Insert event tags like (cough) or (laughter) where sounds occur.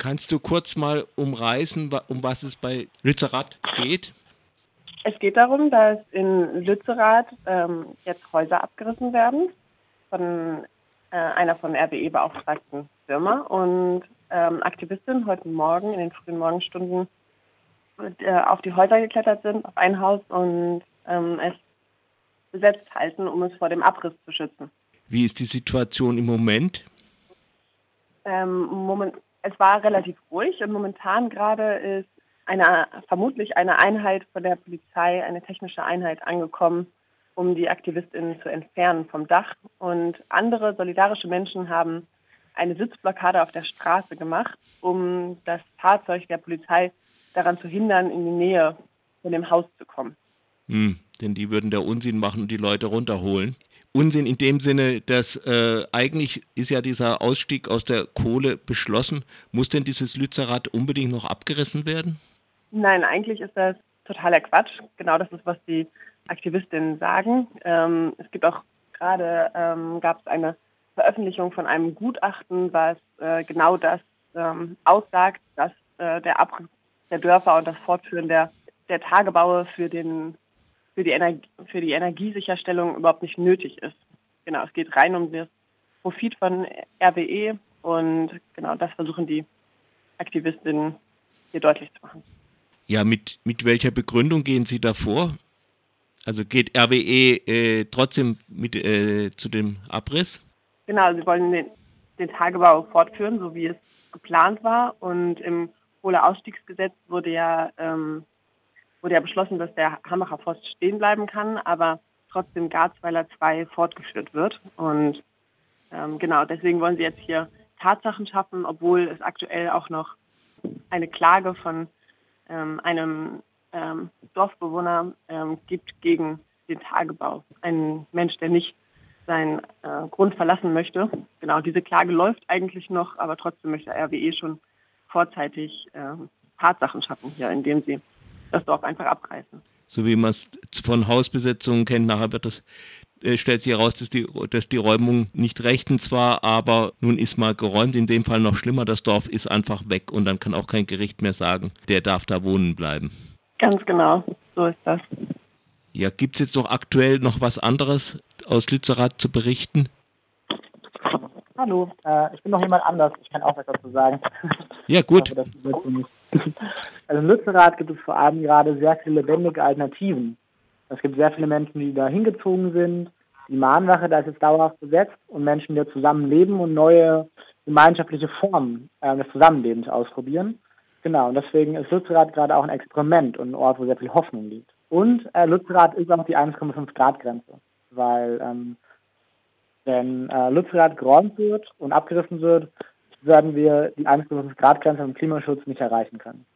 Kannst du kurz mal umreißen, um was es bei Lützerath geht? Es geht darum, dass in Lützerath ähm, jetzt Häuser abgerissen werden von äh, einer von RWE beauftragten Firma und ähm, Aktivistinnen heute Morgen in den frühen Morgenstunden äh, auf die Häuser geklettert sind, auf ein Haus und ähm, es besetzt halten, um es vor dem Abriss zu schützen. Wie ist die Situation im Moment? Ähm, moment es war relativ ruhig und momentan gerade ist eine, vermutlich eine Einheit von der Polizei, eine technische Einheit angekommen, um die AktivistInnen zu entfernen vom Dach. Und andere solidarische Menschen haben eine Sitzblockade auf der Straße gemacht, um das Fahrzeug der Polizei daran zu hindern, in die Nähe von dem Haus zu kommen. Hm, denn die würden da Unsinn machen und die Leute runterholen. Unsinn in dem Sinne, dass äh, eigentlich ist ja dieser Ausstieg aus der Kohle beschlossen. Muss denn dieses Lützerath unbedingt noch abgerissen werden? Nein, eigentlich ist das totaler Quatsch. Genau das ist, was die Aktivistinnen sagen. Ähm, es gibt auch gerade, ähm, gab es eine Veröffentlichung von einem Gutachten, was äh, genau das ähm, aussagt, dass äh, der Abriss der Dörfer und das Fortführen der, der Tagebaue für, den, für, die Energie, für die Energiesicherstellung überhaupt nicht nötig ist. Genau, es geht rein um das Profit von RWE und genau das versuchen die Aktivistinnen hier deutlich zu machen. Ja, mit, mit welcher Begründung gehen Sie da vor? Also geht RWE äh, trotzdem mit, äh, zu dem Abriss? Genau, sie wollen den, den Tagebau fortführen, so wie es geplant war. Und im Kohleausstiegsgesetz wurde ja, ähm, wurde ja beschlossen, dass der Hambacher Forst stehen bleiben kann, aber trotzdem Garzweiler 2 fortgeführt wird. Und ähm, genau, deswegen wollen sie jetzt hier Tatsachen schaffen, obwohl es aktuell auch noch eine Klage von ähm, einem ähm, Dorfbewohner ähm, gibt gegen den Tagebau. Ein Mensch, der nicht seinen äh, Grund verlassen möchte. Genau, diese Klage läuft eigentlich noch, aber trotzdem möchte RWE schon vorzeitig äh, Tatsachen schaffen hier, indem sie das Dorf einfach abreißen. So wie man es von Hausbesetzungen kennt, nachher wird das äh, stellt sich heraus, dass die, dass die Räumung nicht rechtens war, aber nun ist mal geräumt, in dem Fall noch schlimmer, das Dorf ist einfach weg und dann kann auch kein Gericht mehr sagen, der darf da wohnen bleiben. Ganz genau, so ist das. Ja, gibt es jetzt doch aktuell noch was anderes aus Lützerath zu berichten? Hallo, äh, ich bin noch jemand anders, ich kann auch was dazu sagen. Ja, gut. Hoffe, (laughs) also in Lützerath gibt es vor allem gerade sehr viele lebendige Alternativen. Es gibt sehr viele Menschen, die da hingezogen sind. Die Mahnwache, da ist jetzt dauerhaft besetzt und Menschen, die zusammenleben und neue gemeinschaftliche Formen äh, des Zusammenlebens ausprobieren. Genau, und deswegen ist Lützerath gerade auch ein Experiment und ein Ort, wo sehr viel Hoffnung liegt. Und äh, Lützerath ist auch die 1,5 Grad Grenze, weil ähm, wenn äh, Lützerath geräumt wird und abgerissen wird, werden wir die 1,5 Grad Grenze im Klimaschutz nicht erreichen können.